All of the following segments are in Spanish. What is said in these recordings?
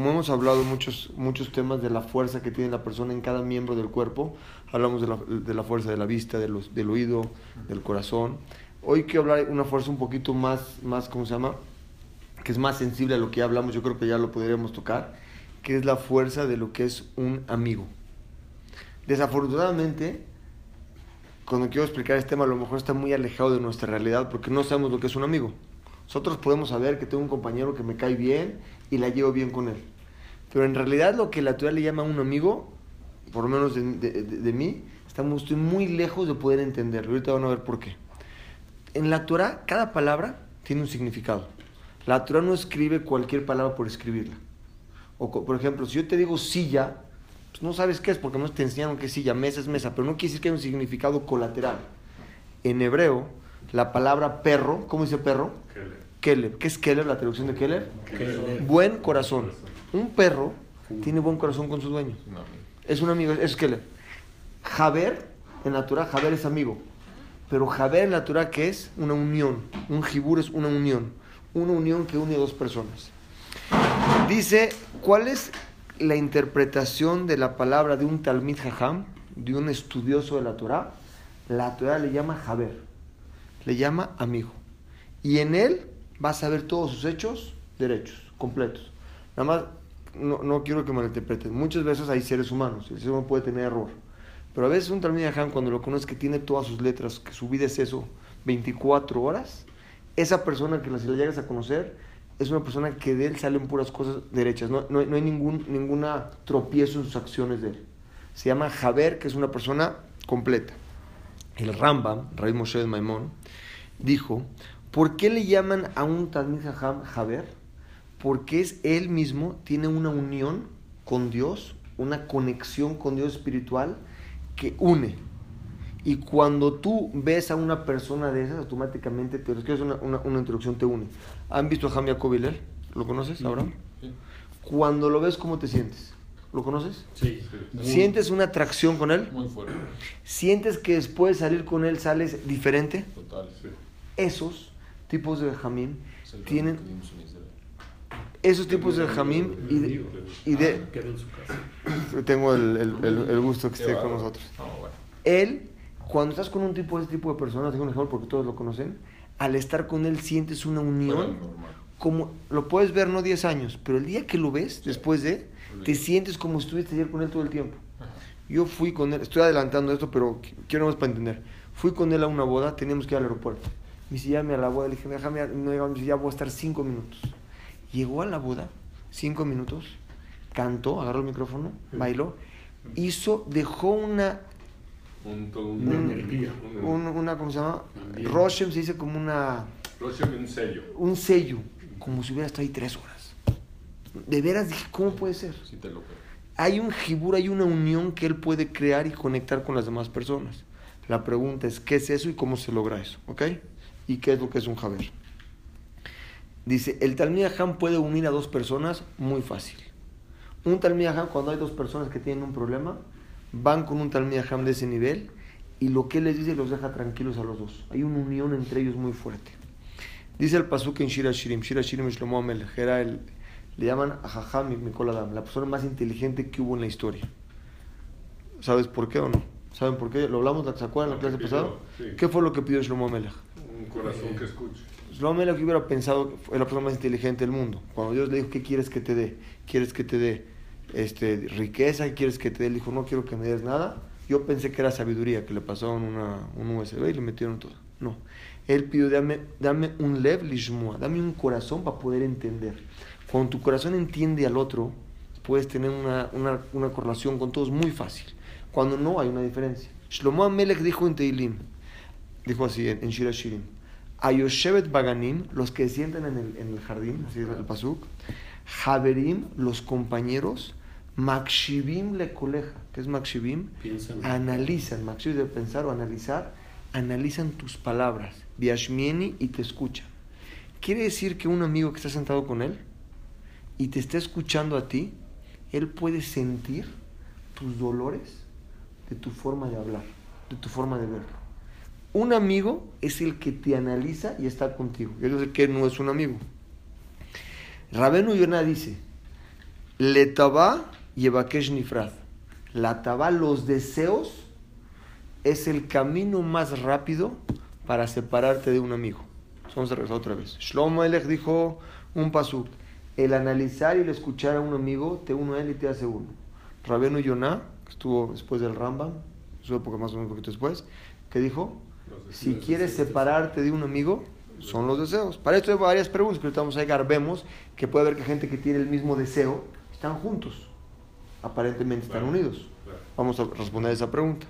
Como hemos hablado muchos, muchos temas de la fuerza que tiene la persona en cada miembro del cuerpo, hablamos de la, de la fuerza de la vista, de los, del oído, del corazón. Hoy quiero hablar de una fuerza un poquito más, más, ¿cómo se llama? Que es más sensible a lo que ya hablamos, yo creo que ya lo podríamos tocar, que es la fuerza de lo que es un amigo. Desafortunadamente, cuando quiero explicar este tema, a lo mejor está muy alejado de nuestra realidad porque no sabemos lo que es un amigo. Nosotros podemos saber que tengo un compañero que me cae bien y la llevo bien con él. Pero en realidad lo que la Torah le llama a un amigo, por lo menos de, de, de, mí, estamos, estoy muy lejos de poder entenderlo. Ahorita van a ver por qué. En la Torah, cada palabra tiene un significado. La Torah no escribe cualquier palabra por escribirla. O, por ejemplo, si yo te digo silla, pues no sabes qué es porque no te enseñaron qué es silla, mesa es mesa, pero no quiere decir que hay un significado colateral. En hebreo, la palabra perro, ¿cómo dice perro? Keller. ¿Qué es Keller, la traducción de Keller? Keller. Buen corazón. Un perro tiene buen corazón con su dueño. Es un amigo, es Keller. Javer, en la Torah, Javer es amigo. Pero Javer en la Torah, ¿qué es? Una unión. Un jibur es una unión. Una unión que une a dos personas. Dice, ¿cuál es la interpretación de la palabra de un Talmid Jajam, de un estudioso de la Torah? La Torah le llama Javer. Le llama amigo. Y en él vas a ver todos sus hechos derechos, completos. Nada más, no, no quiero que malinterpreten. Muchas veces hay seres humanos, el ser humano puede tener error. Pero a veces un Talmud cuando lo conoce que tiene todas sus letras, que su vida es eso, 24 horas, esa persona que si la llegas a conocer, es una persona que de él salen puras cosas derechas. No, no, hay ningún ninguna tropiezo en sus acciones de él. Se llama Javer, que es una persona completa. El Rambam, Rey Moshe de Maimón, dijo ¿Por qué le llaman a un Talmid Jajam Javer? Porque es él mismo, tiene una unión con Dios, una conexión con Dios espiritual que une. Y cuando tú ves a una persona de esas, automáticamente te es una, una, una introducción, te une. ¿Han visto a Jamia Koviler? ¿Lo conoces, Abraham? Sí. Cuando lo ves, ¿cómo te sientes? ¿Lo conoces? Sí. ¿Sientes una atracción con él? Muy fuerte. ¿Sientes que después de salir con él sales diferente? Total, sí. Esos tipos de jamim tienen esos tipos de jamim y de, y de tengo el, el, el, gusto que esté con nosotros. Él cuando estás con un tipo de ese tipo de personas tengo un ejemplo porque todos lo conocen al estar con él sientes una unión como lo puedes ver no 10 años pero el día que lo ves después de te sientes como si estuviste ayer con él todo el tiempo. Yo fui con él estoy adelantando esto pero quiero más para entender. Fui con él a una boda teníamos que ir al aeropuerto. Me dice, llame a la boda. Le dije, déjame, no me dice, ya voy a estar cinco minutos. Llegó a la boda, cinco minutos, cantó, agarró el micrófono, bailó, hizo, dejó una... Un, un, un, energía. un- una, ¿cómo se llama? Roshem se dice como una... Roshem, un sello. Un sello, como si hubiera estado ahí tres horas. De veras dije, ¿cómo puede ser? Sí te lo creo. Hay un jibur, hay una unión que él puede crear y conectar con las demás personas. La pregunta es, ¿qué es eso y cómo se logra eso? ¿Ok? ¿Y qué es lo que es un Javer? Dice, el Talmid Ham puede unir a dos personas muy fácil. Un Talmid Ham, cuando hay dos personas que tienen un problema, van con un Talmid Ham de ese nivel y lo que les dice los deja tranquilos a los dos. Hay una unión entre ellos muy fuerte. Dice el Pasuk en Shira Shirim, Shira Shirim Shlomo Amelech, era el, le llaman a Jajam Mikol Adam, la persona más inteligente que hubo en la historia. ¿Sabes por qué o no? ¿Saben por qué? ¿Lo hablamos, ¿se acuerdan en la clase pasada? sí. ¿Qué fue lo que pidió Shlomo Amelech? Un corazón que escuche. Shlomo Amelech hubiera pensado que fue la persona más inteligente del mundo. Cuando Dios le dijo, ¿qué quieres que te dé? ¿Quieres que te dé este, riqueza? ¿Qué quieres que te dé? Él dijo, no quiero que me des nada. Yo pensé que era sabiduría, que le pasaron una, un USB y le metieron todo. No. Él pidió, dame, dame un lev lishmua, dame un corazón para poder entender. Cuando tu corazón entiende al otro, puedes tener una, una, una correlación con todos muy fácil. Cuando no, hay una diferencia. Shlomo Amelech dijo en Teilim, dijo así en, en Shira Shirim, Ayoshevet Baganim, los que sientan en el, en el jardín, así es el pasuk, Haverim, los compañeros, Makshivim le coleja, ¿qué es Makshivim? Piensan. Analizan, Makshivim de pensar o analizar, analizan tus palabras, Biashmieni, y te escuchan. Quiere decir que un amigo que está sentado con él y te está escuchando a ti, él puede sentir tus dolores de tu forma de hablar, de tu forma de verlo. Un amigo es el que te analiza y está contigo. Yo sé que no es un amigo. Rabenu Yonah dice, Le taba yevakesh nifrad. La taba, los deseos, es el camino más rápido para separarte de un amigo. Vamos a regresar otra vez. Shlomo Elech dijo un pasuk. El analizar y el escuchar a un amigo te uno a él y te hace uno. Rabenu Yonah, que estuvo después del Rambam, su época más o menos un poquito después, que dijo, si quieres separarte de un amigo, son los deseos. Para esto hay varias preguntas que ahorita vamos a llegar. Vemos que puede haber que gente que tiene el mismo deseo están juntos. Aparentemente están unidos. Vamos a responder esa pregunta.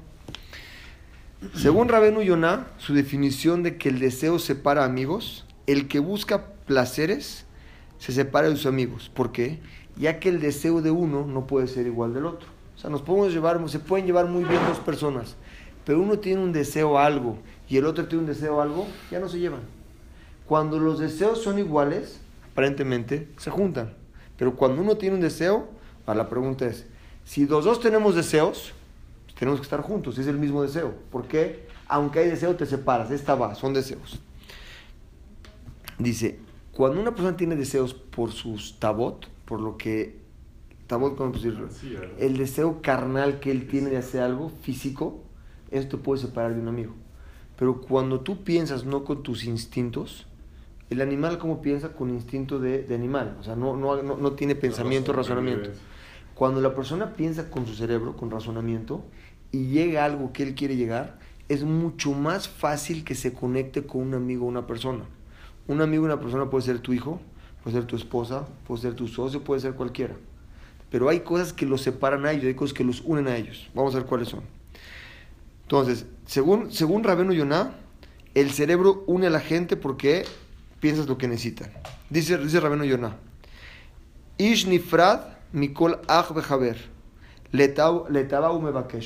Según Rabenu Yonah, su definición de que el deseo separa amigos, el que busca placeres se separa de sus amigos. ¿Por qué? Ya que el deseo de uno no puede ser igual del otro. O sea, nos podemos llevar, se pueden llevar muy bien dos personas, pero uno tiene un deseo a algo y el otro tiene un deseo algo, ya no se llevan. Cuando los deseos son iguales, aparentemente se juntan. Pero cuando uno tiene un deseo, la pregunta es, si los dos tenemos deseos, pues tenemos que estar juntos, es el mismo deseo. ¿Por qué? Aunque hay deseo, te separas. Esta va, son deseos. Dice, cuando una persona tiene deseos por sus tabot, por lo que tabot, ¿cómo decirlo? El deseo carnal que él tiene de hacer algo físico, esto puede separar de un amigo. Pero cuando tú piensas no con tus instintos, el animal como piensa con instinto de, animal, o sea, no, no, no, tiene pensamiento, razonamiento. Cuando la persona piensa con su cerebro, con razonamiento, y llega a algo que él quiere llegar, es mucho más fácil que se conecte con un amigo o una persona. Un amigo o una persona puede ser tu hijo, puede ser tu esposa, puede ser tu socio, puede ser cualquiera. Pero hay cosas que los separan a ellos, hay cosas que los unen a ellos. Vamos a ver cuáles son. Entonces, según, según Rabenu Yonah, el cerebro une a la gente porque piensas lo que necesitan. Dice, dice Rabenu Yonah, Ish nifrad Mikol Ach.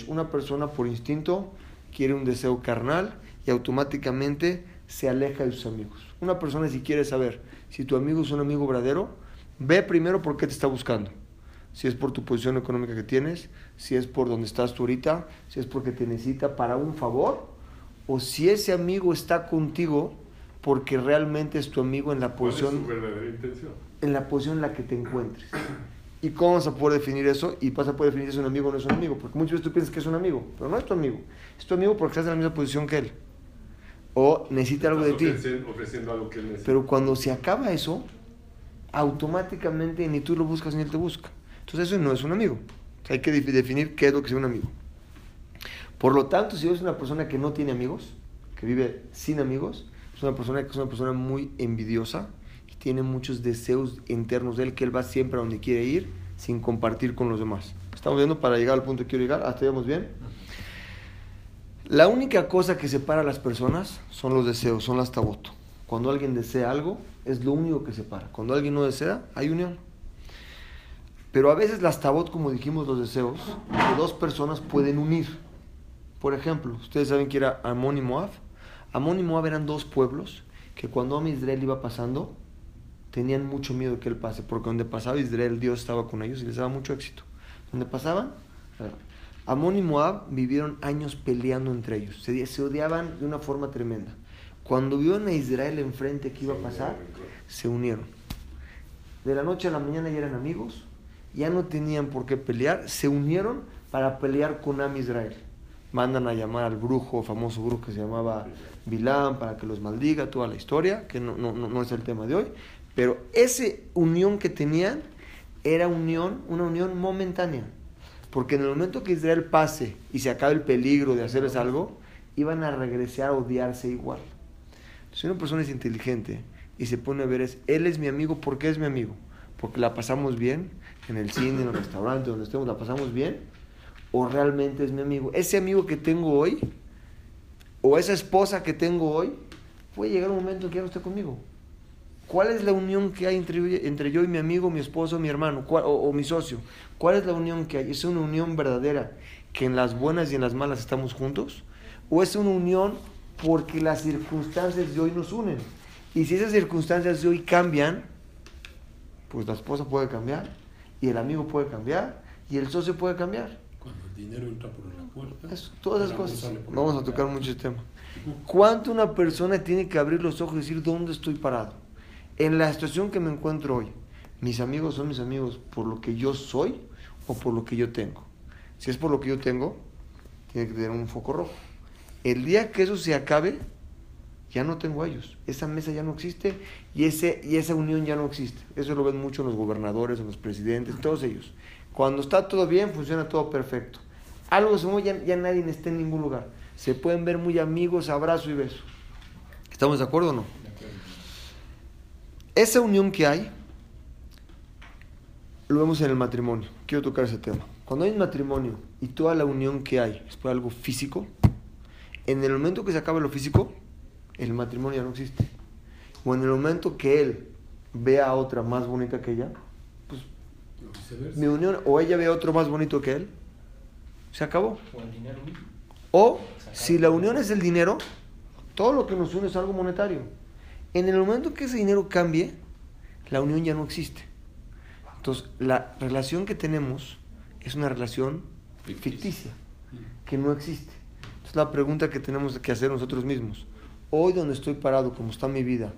Una persona por instinto quiere un deseo carnal y automáticamente se aleja de sus amigos. Una persona si quiere saber si tu amigo es un amigo verdadero, ve primero por qué te está buscando. Si es por tu posición económica que tienes, si es por donde estás tú ahorita, si es porque te necesita para un favor, o si ese amigo está contigo porque realmente es tu amigo en la posición, en la posición en la que te encuentres. ¿Y cómo vas a poder definir eso? Y vas a poder definir si es un amigo o no es un amigo. Porque muchas veces tú piensas que es un amigo, pero no es tu amigo. Es tu amigo porque estás en la misma posición que él. O necesita algo de ti. Ofreciendo algo que él necesita. Pero cuando se acaba eso, automáticamente ni tú lo buscas ni él te busca. Entonces eso no es un amigo. hay que definir qué es lo que es un amigo. Por lo tanto, si eres una persona que no tiene amigos, que vive sin amigos, es una persona que es una persona muy envidiosa, tiene muchos deseos internos de él que él va siempre a donde quiere ir sin compartir con los demás. ¿Estamos viendo para llegar al punto que quiero llegar? ¿Hasta vamos bien? La única cosa que separa a las personas son los deseos, son las tabot. Cuando alguien desea algo, es lo único que separa. Cuando alguien no desea, hay unión. Pero a veces las tabot, como dijimos, los deseos de dos personas pueden unir. Por ejemplo, ustedes saben que era Amón y Moab. Amón y Moab eran dos pueblos que cuando Am Israel iba pasando, tenían mucho miedo que él pase, porque donde pasaba Israel, Dios estaba con ellos y les daba mucho éxito. Donde pasaban, Amón y Moab vivieron años peleando entre ellos, se, se odiaban de una forma tremenda. Cuando vieron a Israel enfrente que iba a pasar, se unieron. De la noche a la mañana ya eran amigos, ya no tenían por qué pelear, se unieron para pelear con Am Israel. Mandan a llamar al brujo, famoso brujo que se llamaba Bilán, para que los maldiga, toda la historia, que no, no, no es el tema de hoy. Pero esa unión que tenían era unión, una unión momentánea. Porque en el momento que Israel pase y se acabe el peligro de hacerles algo, iban a regresar a odiarse igual. Si una persona es inteligente y se pone a ver, es, él es mi amigo, ¿por qué es mi amigo? Porque la pasamos bien en el cine, en el restaurante, donde estemos, la pasamos bien. O realmente es mi amigo. Ese amigo que tengo hoy, o esa esposa que tengo hoy, puede llegar un momento en que ya no esté conmigo. ¿Cuál es la unión que hay entre, yo y mi amigo, mi esposo, mi hermano o, mi socio? ¿Cuál es la unión que hay? ¿Es una unión verdadera que en las buenas y en las malas estamos juntos? ¿O es una unión porque las circunstancias de hoy nos unen? Y si esas circunstancias de hoy cambian, pues la esposa puede cambiar, y el amigo puede cambiar, y el socio puede cambiar. Cuando el dinero entra por la puerta. todas esas cosas. Vamos a tocar mucho tema. ¿Cuánto una persona tiene que abrir los ojos y decir dónde estoy parado? en la situación que me encuentro hoy, mis amigos son mis amigos por lo que yo soy o por lo que yo tengo. Si es por lo que yo tengo, tiene que tener un foco rojo. El día que eso se acabe, ya no tengo ellos. Esa mesa ya no existe y, ese, y esa unión ya no existe. Eso lo ven mucho en los gobernadores, en los presidentes, todos ellos. Cuando está todo bien, funciona todo perfecto. Algo se mueve, ya, ya nadie está en ningún lugar. Se pueden ver muy amigos, abrazo y beso. ¿Estamos de acuerdo o no? Esa unión que hay, lo vemos en el matrimonio. Quiero tocar ese tema. Cuando hay un matrimonio y toda la unión que hay es por algo físico, en el momento que se acaba lo físico, el matrimonio ya no existe. O en el momento que él vea a otra más bonita que ella, pues mi unión, o ella ve a otro más bonito que él, se acabó. O el dinero mismo. O si la unión es el dinero, todo lo que nos une es algo monetario. En el momento que ese dinero cambie, la unión ya no existe. Entonces, la relación que tenemos es una relación Ficticia. ficticia, que no existe. Entonces, la pregunta que tenemos que hacer nosotros mismos, hoy donde estoy parado, como está mi vida,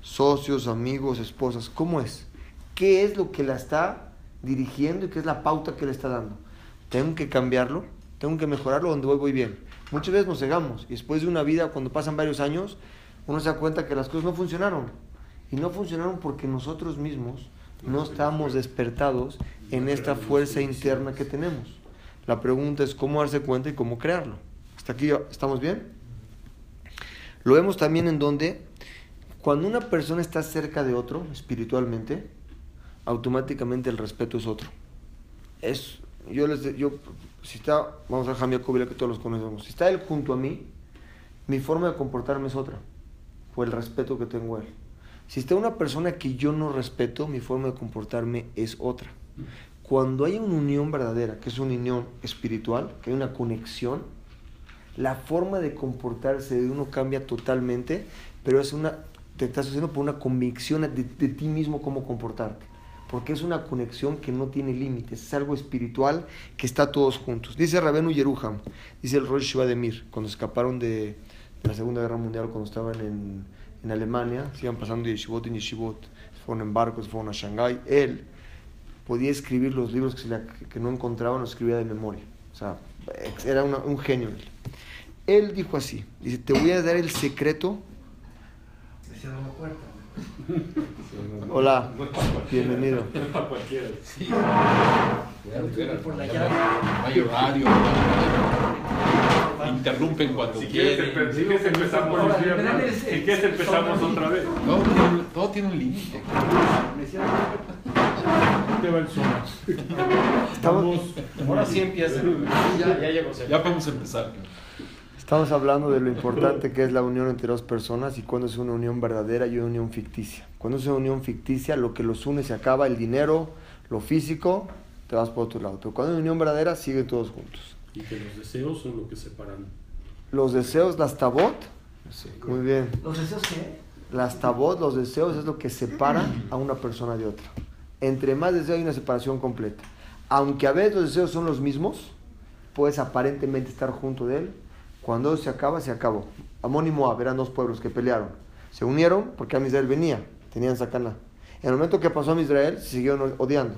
socios, amigos, esposas, ¿cómo es? ¿Qué es lo que la está dirigiendo y qué es la pauta que le está dando? ¿Tengo que cambiarlo? ¿Tengo que mejorarlo donde voy, voy bien? Muchas veces nos cegamos y después de una vida, cuando pasan varios años, uno se da cuenta que las cosas no funcionaron. Y no funcionaron porque nosotros mismos no estamos despertados en esta fuerza interna que tenemos. La pregunta es cómo darse cuenta y cómo crearlo. ¿Hasta aquí estamos bien? Lo vemos también en donde cuando una persona está cerca de otro espiritualmente, automáticamente el respeto es otro. Es, yo les, yo, si está, vamos a Jamia Kobila que todos los conocemos, si está él junto a mí, mi forma de comportarme es otra, por el respeto que tengo a él. Si está una persona que yo no respeto, mi forma de comportarme es otra. Cuando hay una unión verdadera, que es una unión espiritual, que hay una conexión, la forma de comportarse de uno cambia totalmente, pero es una, te estás haciendo por una convicción de, de ti mismo cómo comportarte. Porque es una conexión que no tiene límites, es algo espiritual que está todos juntos. Dice Rabenu Yeruham, dice el Rosh Shiva de Mir, cuando escaparon de, la Segunda Guerra Mundial, cuando estaban en, en Alemania, se pasando de yeshivot en yeshivot, fueron en barcos, fueron a Shanghái, él podía escribir los libros que, que no encontraban, los escribía de memoria. O sea, era una- un genio él. Él dijo así, dice, te voy a dar el secreto. Decía la puerta. Hola, bienvenido. Hay horario. Interrumpen cuando Si quieres, quieren. empe- si quieres empezamos, Ahora, si quieres empezamos otra vez. Todo tiene, todo tiene un límite. Te va el. Estamos, Ahora sí empieza. Ya, ya llegó. Ya podemos empezar. estamos hablando de lo importante que es la unión entre dos personas y cuando es una unión verdadera y una unión ficticia. Cuando es una unión ficticia, lo que los une se acaba, el dinero, lo físico, te vas por otro lado. Pero cuando hay una unión verdadera, siguen todos juntos. Y que los deseos son lo que separan. Los deseos, las tabot, muy bien. ¿Los deseos qué? Las tabot, los deseos, es lo que separa a una persona de otra. Entre más deseos hay una separación completa. Aunque a veces los deseos son los mismos, puedes aparentemente estar junto de él. Cuando se acaba, se acabó. Amón y Moab eran dos pueblos que pelearon. Se unieron porque a Israel venía, tenían sacana. En el momento que pasó a Israel, se siguieron odiando.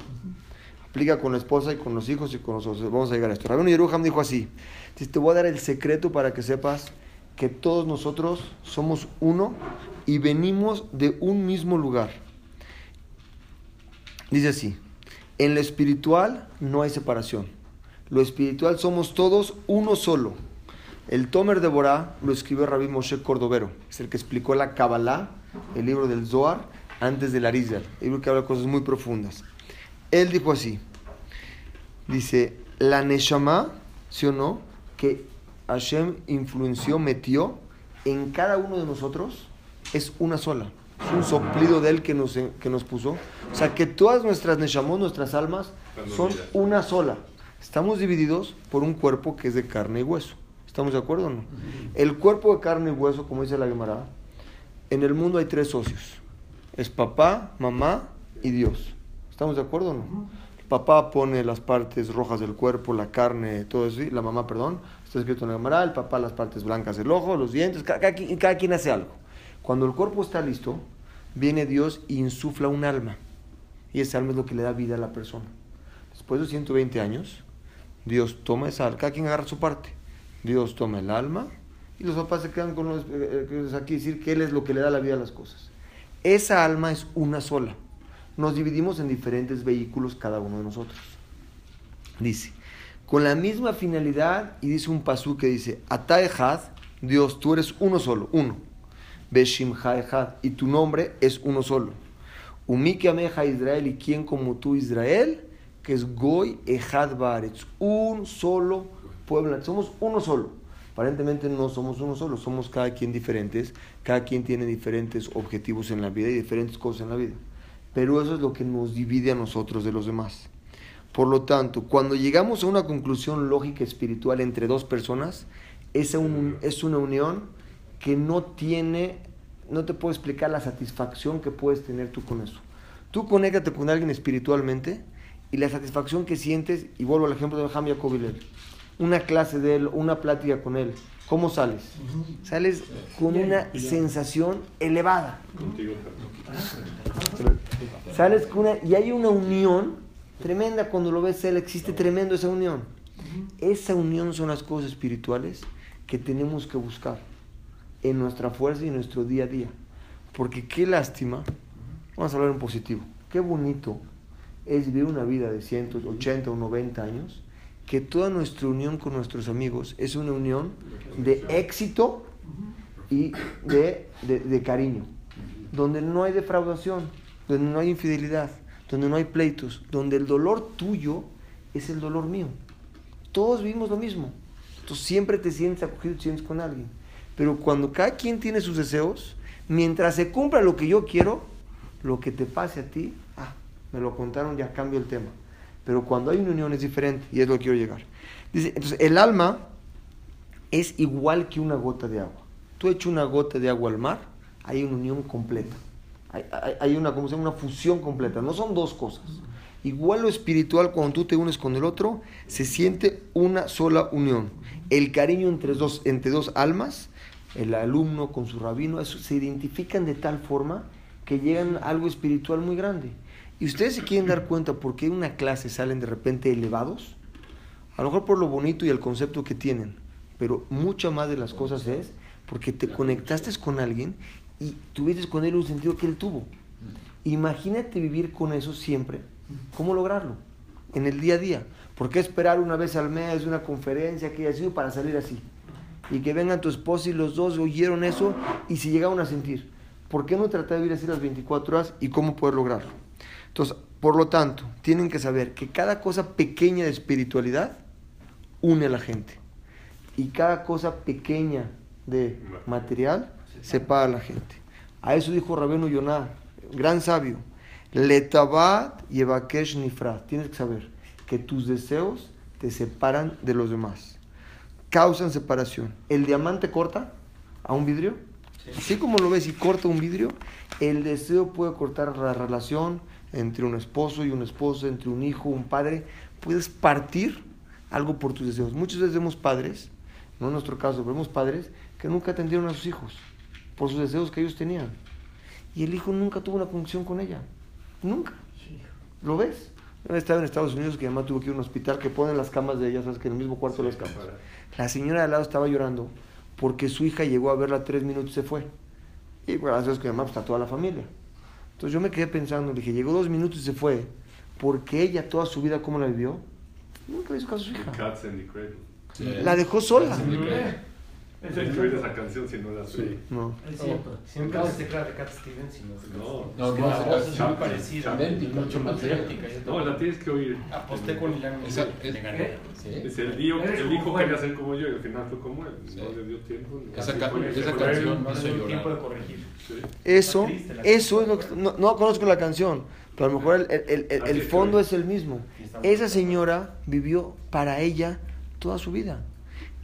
Aplica con la esposa y con los hijos y con los otros. Vamos a llegar a esto. Rabino Yeruham dijo así: Te voy a dar el secreto para que sepas que todos nosotros somos uno y venimos de un mismo lugar. Dice así: En lo espiritual no hay separación. Lo espiritual somos todos uno solo. El Tomer de Borá lo escribió Rabbi Moshe Cordovero, es el que explicó la Kabbalah, el libro del Zohar, antes del Arizal, el libro que habla de cosas muy profundas. Él dijo así: Dice, la Neshama, ¿sí o no? Que Hashem influenció, metió en cada uno de nosotros, es una sola. Es un soplido de él que nos, que nos puso. O sea, que todas nuestras Neshamot, nuestras almas, son una sola. Estamos divididos por un cuerpo que es de carne y hueso. ¿Estamos de acuerdo o no? El cuerpo de carne y hueso, como dice la Gemara, en el mundo hay tres socios. Es papá, mamá y Dios. ¿Estamos de acuerdo o no? El papá pone las partes rojas del cuerpo, la carne, todo eso, la mamá, perdón, está escrito en la Gemara, el papá las partes blancas del ojo, los dientes, ca- cada, quien- cada quien hace algo. Cuando el cuerpo está listo, viene Dios e insufla un alma. Y esa alma es lo que le da vida a la persona. Después de 120 años, Dios toma esa alma, cada quien agarra su parte. Dios toma el alma y los papás se quedan con los eh, eh, aquí decir que Él es lo que le da la vida a las cosas. Esa alma es una sola. Nos dividimos en diferentes vehículos cada uno de nosotros. Dice, con la misma finalidad, y dice un pasú que dice, Ataehad, Dios, tú eres uno solo, uno. Beshimha Ejad, y tu nombre es uno solo. Umike Ameja Israel, y quién como tú, Israel, que es Goy Ejad Baretz, un solo pueblo. Somos uno solo. Aparentemente no somos uno solo, somos cada quien diferentes, cada quien tiene diferentes objetivos en la vida y diferentes cosas en la vida. Pero eso es lo que nos divide a nosotros de los demás. Por lo tanto, cuando llegamos a una conclusión lógica espiritual entre dos personas, esa un- es una unión que no tiene, no te puedo explicar la satisfacción que puedes tener tú con eso. Tú conéctate con alguien espiritualmente y la satisfacción que sientes, y vuelvo al ejemplo de Ham Jacob Hillel, una clase de él, una plática con él, ¿cómo sales? Sales con una sensación elevada. Contigo Sales con una, y hay una unión tremenda cuando lo ves él, existe tremendo esa unión. Esa unión son las cosas espirituales que tenemos que buscar en nuestra fuerza y nuestro día a día. Porque qué lástima, vamos a hablar en positivo, qué bonito es vivir una vida de 180 o 90 años, que toda nuestra unión con nuestros amigos es una unión de éxito y de, de- cariño, donde no hay defraudación, donde no hay infidelidad, donde no hay pleitos, donde el dolor tuyo es el dolor mío. Todos vivimos lo mismo. Entonces siempre te sientes acogido, te sientes con alguien. Pero cuando cada quien tiene sus deseos, mientras se cumpla lo que yo quiero, lo que te pase a ti, ah, me lo contaron, ya cambio el tema. Pero cuando hay una unión es diferente y es lo que quiero llegar. Dice, entonces el alma es igual que una gota de agua. Tú echas una gota de agua al mar, hay una unión completa. Hay, hay- hay una, ¿cómo se llama? una fusión completa. No son dos cosas. Igual lo espiritual, cuando tú te unes con el otro, se siente una sola unión. El cariño entre dos, entre dos almas, el alumno con su rabino, se identifican de tal forma que llegan a algo espiritual muy grande. Y ustedes se quieren dar cuenta por qué en una clase salen de repente elevados, a lo mejor por lo bonito y el concepto que tienen, pero mucha más de las cosas es porque te conectaste con alguien y tuviste con él un sentido que él tuvo. Imagínate vivir con eso siempre. ¿Cómo lograrlo? En el día a día. ¿Por qué esperar una vez al mes una conferencia que haya sido para salir así? Y que vengan tu esposo y los dos oyeron eso y se llegaron a sentir. ¿Por qué no tratar de vivir así las 24 horas y cómo poder lograrlo? Entonces, por lo tanto, tienen que saber que cada cosa pequeña de espiritualidad une a la gente. Y cada cosa pequeña de material separa a la gente. A eso dijo Rabenu Yonah, gran sabio. Letabat yevakesh nifrat. Tienes que saber que tus deseos te separan de los demás. Causan separación. ¿El diamante corta a un vidrio? Así como lo ves y corta un vidrio, el deseo puede cortar la relación entre un esposo y un esposo, entre un hijo, un padre. Puedes partir algo por tus deseos. Muchas veces vemos padres, no en nuestro caso, vemos padres que nunca atendieron a sus hijos por sus deseos que ellos tenían. Y el hijo nunca tuvo una conexión con ella. Nunca. ¿Lo ves? Yo estaba en Estados Unidos que además tuvo que ir a un hospital que ponen las camas de ella, sabes que en el mismo cuarto de las camas. La señora de al lado estaba llorando porque su hija llegó a verla tres minutos y se fue. Y bueno, sabes que además está toda la familia. Entonces yo me quedé pensando, le dije, llegó dos minutos y se fue, porque ella toda su vida, ¿cómo la vivió? Nunca le hizo caso a su hija. Sí. La dejó sola. Hecho, era esa canción si no la Sí. No. Es cierto. Siempre No. se crea de Cat Stevens y no se No. No, que no, la voz es muy parecida. idéntica, mucho más idéntica. No, la tienes que oír. Aposté con Ilan. Le gané. Es el como hijo Juan. quería ser como yo y al final fue como él. Sí. No le dio tiempo. no. Esa canción- él. Le dio llorar. tiempo de corregir. Sí. Eso, eso es lo que... No, no conozco la canción, pero a lo mejor el, que fondo es el mismo. Esa señora vivió para ella toda su vida.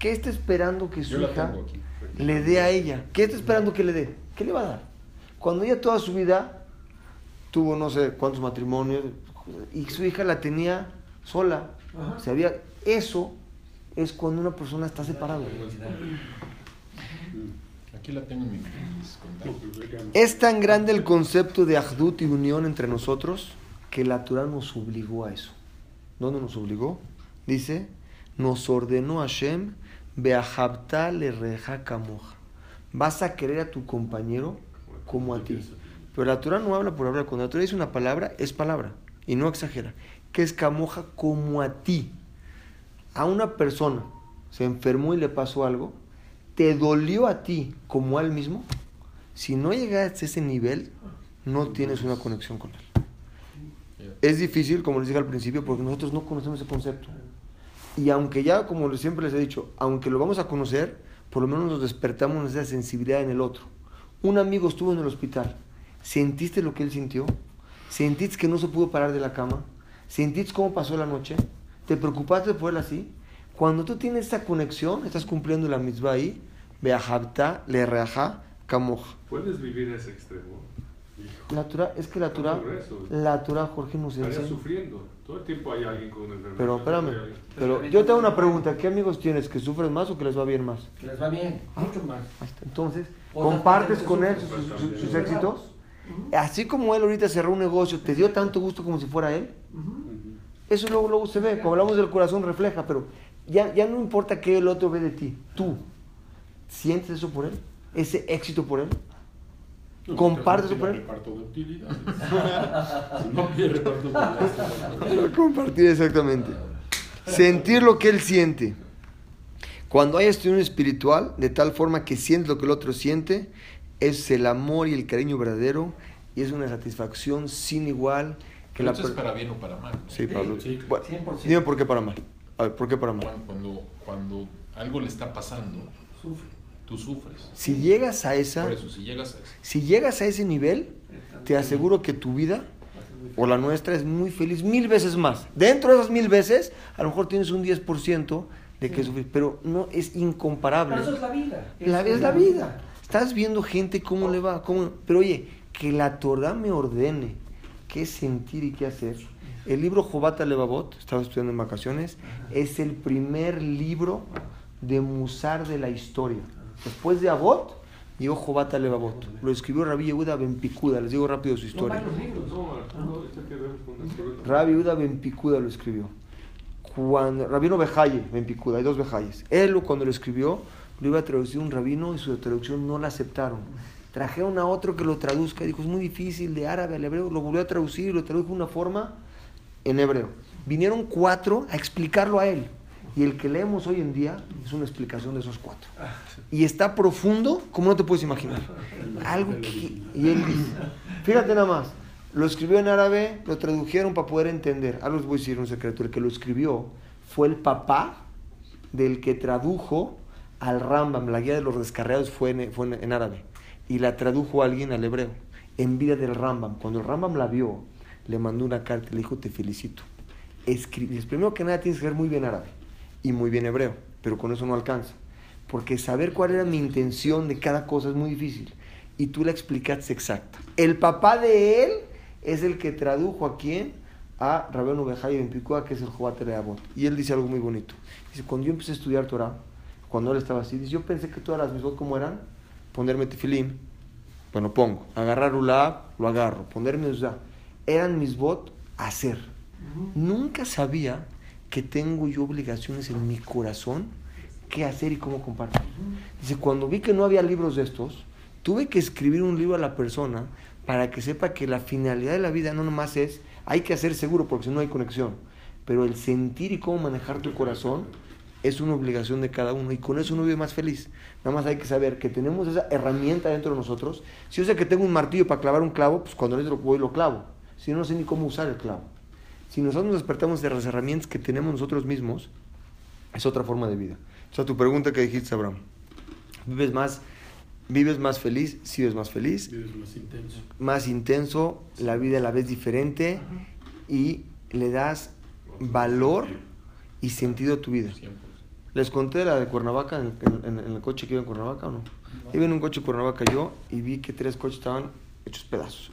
¿Qué está esperando que su Yo hija aquí. le dé a ella? ¿Qué está esperando que le dé? ¿Qué le va a dar? Cuando ella toda su vida tuvo no sé cuántos matrimonios y su hija la tenía sola, se había eso es cuando una persona está separada. Aquí la tengo en contactos. Es tan grande el concepto de ahdut y unión entre nosotros que la Torah nos obligó a eso. ¿Dónde nos obligó? Dice, nos ordenó Hashem, Beahabta le reja kamoja. Vas a querer a tu compañero como a ti. Pero la Torah no habla por hablar. Cuando la Torah dice una palabra, es palabra. Y no exagera. Que es camoja como a ti. A una persona se enfermó y le pasó algo, te dolió a ti como a él mismo. Si no llegas a ese nivel, no tienes una conexión con él. Es difícil, como les dije al principio, porque nosotros no conocemos ese concepto. Y aunque ya, como siempre les he dicho, aunque lo vamos a conocer, por lo menos nos despertamos esa sensibilidad en el otro. Un amigo estuvo en el hospital. ¿Sentiste lo que él sintió? ¿Sentiste que no se pudo parar de la cama? ¿Sentiste cómo pasó la noche? ¿Te preocupaste por él así? Cuando tú tienes esa conexión, estás cumpliendo la misma ahí, Beahabta, le reaja, kamoja. ¿Puedes vivir ese extremo? La Torah, es que la Torah, la Torah, Jorge, nos enseña. sufriendo. Todo el tiempo hay alguien con enfermedad. Pero espérame, pero yo te hago una pregunta. ¿Qué amigos tienes? ¿Que sufren más o que les va bien más? Que les va bien, mucho más. Entonces, ¿compartes con él sus, sus- sus éxitos? Así como él ahorita cerró un negocio, ¿te dio tanto gusto como si fuera él? Eso luego, luego se ve, como hablamos del corazón refleja, pero ya, ya no importa qué el otro ve de ti, tú, ¿sientes eso por él? ¿Ese éxito por él? ¿Compartes por por él? reparto de utilidades. si no había reparto de utilidades. Compartir exactamente. Sentir lo que él siente. Cuando hay estudio espiritual, de tal forma que sientes lo que el otro siente, es el amor y el cariño verdadero y es una satisfacción sin igual que Pero la esto es para bien o para mal. ¿no? Sí, Pablo. Sí. Bueno, 100%. dime por qué para mal. A ver, ¿por qué para mal? Cuando, cuando algo le está pasando, Sufre. Tú sufres. Si llegas a esa, Por eso, si llegas a eso. si llegas a ese nivel, te aseguro que tu vida o la nuestra es muy feliz mil veces más. Dentro de esas mil veces, a lo mejor tienes un 10% de que sufrir, pero no es incomparable. Pero eso es la vida. La, es la vida. Estás viendo gente cómo le va, cómo... pero oye, que la Torah me ordene qué sentir y qué hacer. El libro Jobata Levavot, estaba estudiando en vacaciones, es el primer libro de Musar de la historia. Después de Abot, llegó Jobata Levavot. Lo escribió Rabbi Yehuda Ben Pikuda, les digo rápido su historia. Rabbi Yehuda Ben Pikuda lo escribió. Cuando, rabino Bejaye, Ben Pikuda, hay dos Bejayes. Él cuando lo escribió, lo iba a traducir un rabino y su traducción no la aceptaron. Trajeron a otro que lo traduzca y dijo, es muy difícil de árabe al hebreo. Lo volvió a traducir y lo tradujo de una forma en hebreo. Vinieron cuatro a explicarlo a él. Y el que leemos hoy en día es una explicación de esos cuatro. Y está profundo como no te puedes imaginar. Algo que... Y él dice, fíjate nada más, lo escribió en árabe, lo tradujeron para poder entender. Ahora les voy a decir un secreto, el que lo escribió fue el papá del que tradujo al Rambam, la guía de los descarriados fue en, fue en- árabe. Y la tradujo alguien al hebreo, en vida del Rambam. Cuando el Rambam la vio, le mandó una carta y le dijo, te felicito. Escribes, primero que nada tienes que ver muy bien árabe y muy bien hebreo, pero con eso no alcanza. Porque saber cuál era mi intención de cada cosa es muy difícil. Y tú la explicaste exacta. El papá de él es el que tradujo a quién? A Rabenu Bejay Ben Picua, que es el Jobat de Abot. Y él dice algo muy bonito. Dice, cuando yo empecé a estudiar Torah, cuando él estaba así, dice, yo pensé que todas las misbot como eran, ponerme tefilín, bueno, pongo, agarrar ulab, lo agarro, ponerme uzá. Eran misbot hacer. Nunca sabía que tengo yo obligaciones en mi corazón qué hacer y cómo compartir. Dice, cuando vi que no había libros de estos, tuve que escribir un libro a la persona para que sepa que la finalidad de la vida no nomás es, hay que hacer seguro porque si no hay conexión, pero el sentir y cómo manejar tu corazón es una obligación de cada uno y con eso uno vive más feliz. Nada más hay que saber que tenemos esa herramienta dentro de nosotros. Si yo sé que tengo un martillo para clavar un clavo, pues cuando lo voy lo clavo. Si no, no sé ni cómo usar el clavo. Si nosotros nos despertamos de las herramientas que tenemos nosotros mismos, es otra forma de vida. O sea, tu pregunta que dijiste, Abraham, ¿vives más, vives más feliz? Sí, vives más feliz. Vives más intenso. Más intenso, la vida la ves diferente y le das valor y sentido a tu vida. Les conté la de Cuernavaca, en, en- en el coche que iba en Cuernavaca o no. Iba en un coche Cuernavaca yo y vi que tres coches estaban hechos pedazos.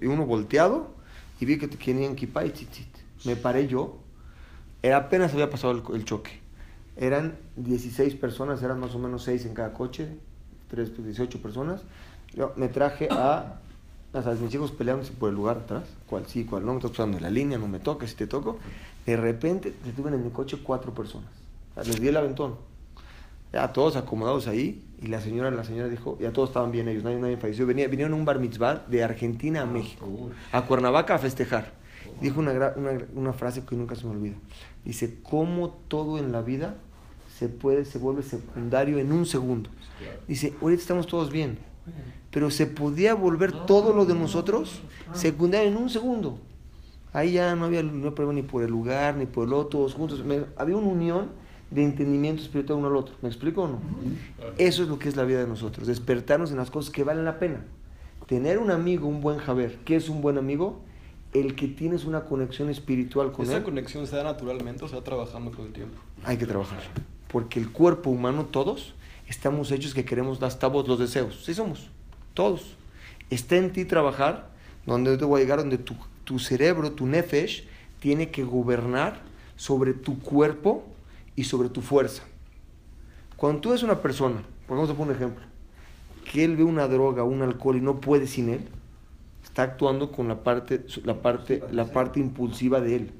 Y uno volteado y vi que tenían kipá y tzitzit. Me paré yo. Era apenas había pasado el, el choque. Eran 16 personas, eran más o menos 6 en cada coche. 3, 18 personas. Yo me traje a Ya sabes, mis hijos peleándose por el lugar atrás, cuál sí, cuál no, me estás pasando en la línea, no me toques, si te toco. De repente se tuve en mi coche cuatro personas. O sea, les di el aventón. Ya todos acomodados ahí, y la señora, la señora dijo, ya todos estaban bien ellos, nadie, nadie falleció. Venía, vinieron a un bar mitzvah de Argentina a México, a Cuernavaca a festejar. Dijo una, una, una frase que nunca se me olvida. Dice, ¿cómo todo en la vida se puede, se vuelve secundario en un segundo? Dice, ahorita estamos todos bien, pero se podía volver todo lo de nosotros secundario en un segundo. Ahí ya no había, no problema ni por el lugar, ni por el otro, todos juntos. Me- había una unión de entendimiento espiritual uno al otro. ¿Me explico o no? Eso es lo que es la vida de nosotros, despertarnos en las cosas que valen la pena. Tener un amigo, un buen Javer. ¿Qué es un buen amigo? El que tienes una conexión espiritual con Esa él. conexión se da naturalmente o se va trabajando todo el tiempo. Hay que trabajar. Porque el cuerpo humano, todos, estamos hechos que queremos las tabos, los deseos. Sí somos. Todos. Está en ti trabajar, donde te voy a llegar, donde tu, tu cerebro, tu nefesh, tiene que gobernar sobre tu cuerpo y sobre tu fuerza. Cuando tú eres una persona, por un ejemplo, que él ve una droga, un alcohol y no puede sin él, está actuando con la parte, la parte, la parte impulsiva de él.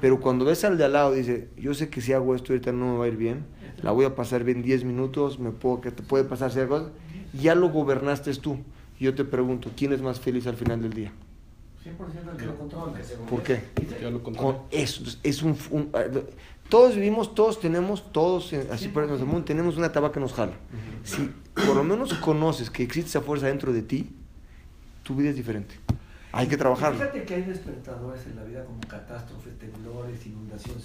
Pero cuando ves al de al lado, dice, yo sé que si hago esto ahorita no me va a ir bien, la voy a pasar bien 10 minutos, me puedo, que te puede pasar ciertas cosas, ya lo gobernaste tú. Yo te pregunto, ¿quién es más feliz al final del día? 100% el que lo controla. ¿Por qué? Ya lo Con eso, es un, un- eh, todos vivimos, todos tenemos, todos eh, así por el mundo, tenemos una tabaca que nos jala. Si por lo menos conoces que existe esa fuerza dentro de ti, tu vida es diferente. Hay que trabajarlo. Fíjate que hay despertadores en la vida como catástrofes, temblores, inundaciones,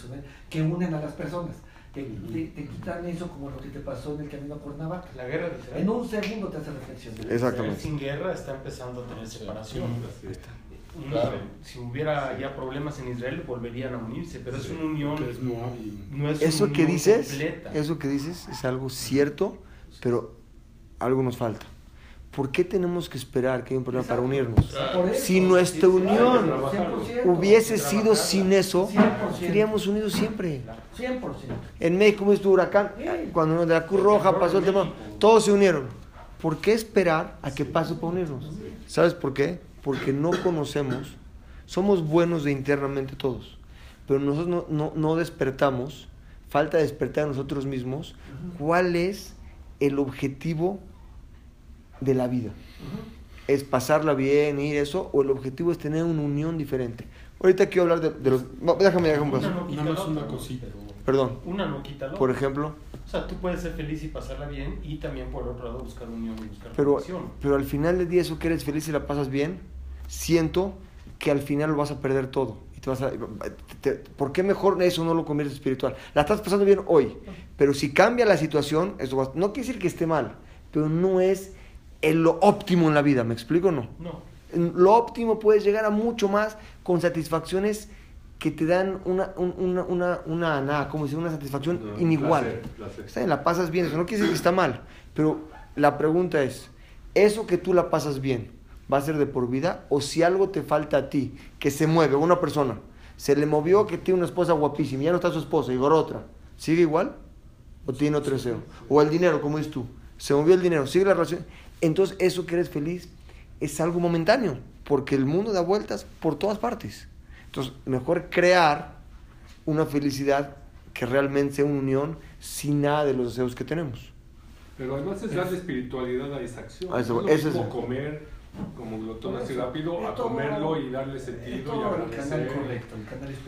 que unen a las personas. Te, te- te quitan eso como lo que te pasó en el camino a Cuernavaca. La guerra de Israel. En un segundo te hace reflexionar. Exactamente. Sin guerra está empezando a tener separación. Un- Claro. Si hubiera ya problemas en Israel, volverían a unirse, pero es una unión. Es Moab y- No es Eso una que unión dices, completa. eso que dices es algo cierto, pero algo nos falta. ¿Por qué tenemos que esperar que haya un problema para unirnos? Si nuestra unión 100%, hubiese sido sin eso, 100%. seríamos unidos siempre. 100%. En México, como es tu huracán, cuando de la Cruz Roja pasó el tema, todos se unieron. ¿Por qué esperar a que pase para unirnos? ¿Sabes por qué? Porque no conocemos, somos buenos de internamente todos, pero nosotros no, no, no despertamos, falta despertar a nosotros mismos cuál es el objetivo de la vida. ¿Es pasarla bien, ir eso? ¿O el objetivo es tener una unión diferente? Ahorita quiero hablar de, de los... no, Déjame, déjame un Una paso. no la más una cosita. Perdón. Una no quita la Por ejemplo, O sea, tú puedes ser feliz y pasarla bien y también por otro lado buscar unión y buscar pero, conexión. pero al final del día eso que eres feliz y la pasas bien, siento que al final lo vas a perder todo. Y te vas a, te- te- ¿Por qué mejor eso no lo conviertes en espiritual? La estás pasando bien hoy, pero si cambia la situación, eso va- no quiere decir que esté mal, pero no es el, lo óptimo en la vida, ¿me explico o no? No. En lo óptimo puedes llegar a mucho más con satisfacciones que te dan una, un- una, una, una, nada, ¿cómo decir? una satisfacción No, inigual. placer, placer. Está bien, la pasas bien, eso no quiere decir que está mal, pero la pregunta es, ¿eso que tú la pasas bien va a ser de por vida? O si algo te falta a ti, que se mueve, una persona, se le movió que tiene una esposa guapísima, ya no está su esposa, y otra, ¿sigue igual? ¿O tiene otro deseo? O el dinero, como dices tú, se movió el dinero, sigue la relación. Entonces, eso que eres feliz es algo momentáneo, porque el mundo da vueltas por todas partes. Entonces, mejor crear una felicidad que realmente sea una unión sin nada de los deseos que tenemos. Pero además es darle espiritualidad a esa acción. Eso- es como comer como glotón así rápido, a comerlo y darle sentido y agradecer.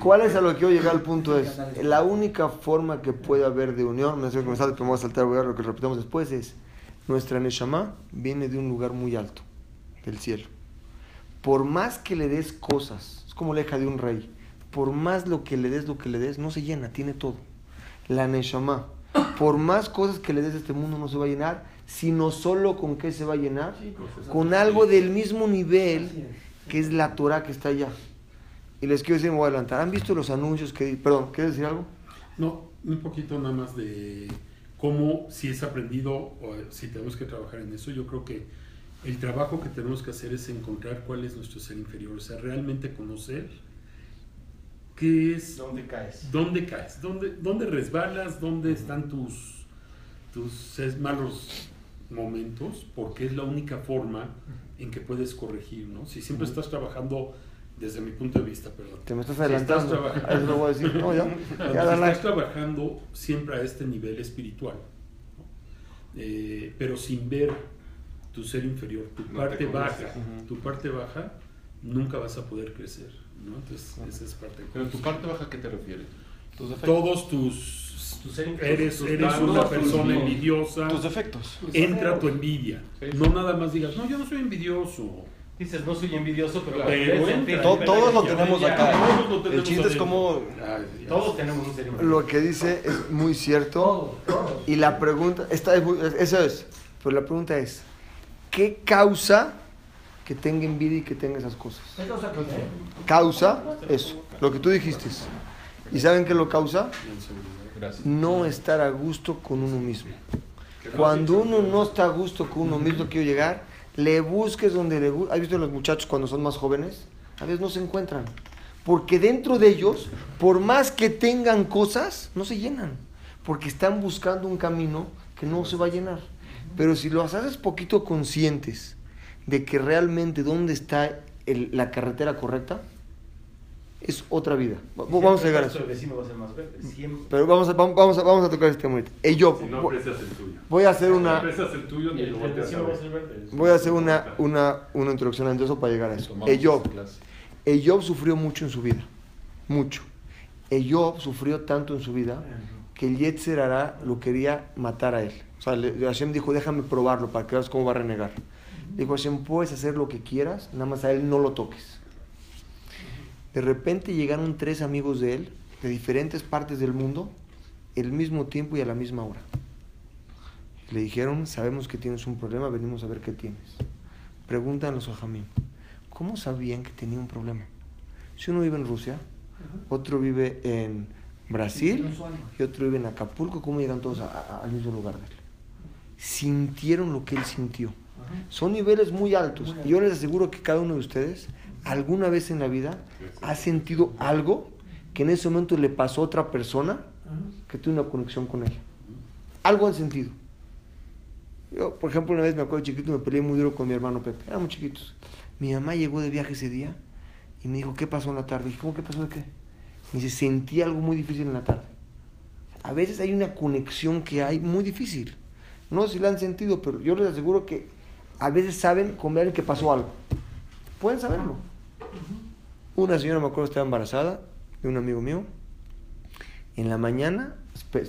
¿Cuál es a lo que yo llegar al punto? Es la única forma que puede haber de unión, me sé que me sale, pero me voy a saltar, voy a ver lo que repitamos después, es nuestra Neshama viene de un lugar muy alto, del cielo. Por más que le des cosas, es como la hija de un rey, por más lo que le des, lo que le des, no se llena, tiene todo. La Neshama, por más cosas que le des a este mundo, no se va a llenar, sino solo con qué se va a llenar, Sí, con algo del mismo nivel que es la Torah que está allá. Y les quiero decir, me voy a adelantar. ¿Han visto los anuncios que... Perdón, ¿quieres decir algo? No, un poquito nada más de cómo si es aprendido o si tenemos que trabajar en eso. Yo creo que el trabajo que tenemos que hacer es encontrar cuál es nuestro ser inferior, o sea, realmente conocer qué es, ¿Dónde caes? dónde caes, dónde, dónde resbalas, dónde están tus, tus malos momentos porque es la única forma en que puedes corregir, ¿no? Si siempre estás trabajando desde mi punto de vista, perdón. Te me estás Si adelantando. trabajando- Eso lo voy a decir. No, ya. Ya, si estás trabajando siempre a este nivel espiritual, ¿no? Eh, pero sin ver tu ser inferior, tu No te parte baja, conoces. Ujú. tu parte baja, nunca vas a poder crecer, ¿no? Entonces, esa es parte. Pero tu parte baja, ¿a qué te refieres? Tus defectos. Todos tus... Tu ser inferior, Eres, tus eres una tus persona envidiosa. Tus defectos. Entra tu envidia. Sí. No nada más digas, no, yo no soy envidioso. Dices, no soy envidioso, pero, Pero todos lo tenemos ya, acá. Todos lo El chiste es como-. Todos tenemos un ser inferior. Lo que dice es muy cierto. Todo, todo. Y la pregunta, esta es muy- eso es, pero la pregunta es, ¿qué causa que tenga envidia y que tenga esas cosas? ¿Qué que- Causa eso, lo que tú dijiste. ¿Y saben qué lo causa? No estar a gusto con uno mismo. Cuando uno no está a gusto con uno mismo, quiero llegar, le busques donde le guste. ¿Has visto los muchachos cuando son más jóvenes? A veces no se encuentran. Porque dentro de ellos, por más que tengan cosas, no se llenan. Porque están buscando un camino que no se va a llenar. Pero si los haces poquito conscientes de que realmente dónde está la carretera correcta, es otra vida. Va- Vamos a llegar a eso. Pero vamos a, vamos vamos a, vamos a tocar este tema ahorita. Eh, yo, Si no voy- aprecias el tuyo. voy a hacer Si no una, aprecias el tuyo, ni El, lo el volteas a vecino va a ver. ser verde. voy a hacer una, una, una introducción antes de eso para llegar a eso. Eyob. Eyob sufrió mucho en su vida, mucho. Eyob sufrió tanto en su vida que el Yetzer Hará lo quería matar a él. O sea, le- Hashem dijo, déjame probarlo para que veas cómo va a renegar. Dijo Hashem, puedes hacer lo que quieras, nada más a él no lo toques. De repente llegaron tres amigos de él, de diferentes partes del mundo, el mismo tiempo y a la misma hora. Le dijeron, sabemos que tienes un problema, venimos a ver qué tienes. Preguntan los Jamín, ¿cómo sabían que tenía un problema? Si uno vive en Rusia, otro vive en Brasil y otro vive en Acapulco, ¿cómo llegan todos a- a- al mismo lugar de él? Sintieron lo que él sintió. Son niveles muy altos. Y yo les aseguro que cada uno de ustedes, alguna vez en la vida, ha sentido algo que en ese momento le pasó a otra persona que tuvo una conexión con ella. Algo han sentido. Yo, por ejemplo, una vez me acuerdo chiquito, me peleé muy duro con mi hermano Pepe. Éramos chiquitos. Mi mamá llegó de viaje ese día y me dijo, ¿qué pasó en la tarde? dije, ¿cómo qué pasó de qué? Me dice, sentí algo muy difícil en la tarde. A veces hay una conexión que hay muy difícil. No sé si la han sentido, pero yo les aseguro que a veces saben con alguien que pasó algo. Pueden saberlo. Una señora, me acuerdo, estaba embarazada de un amigo mío. En la mañana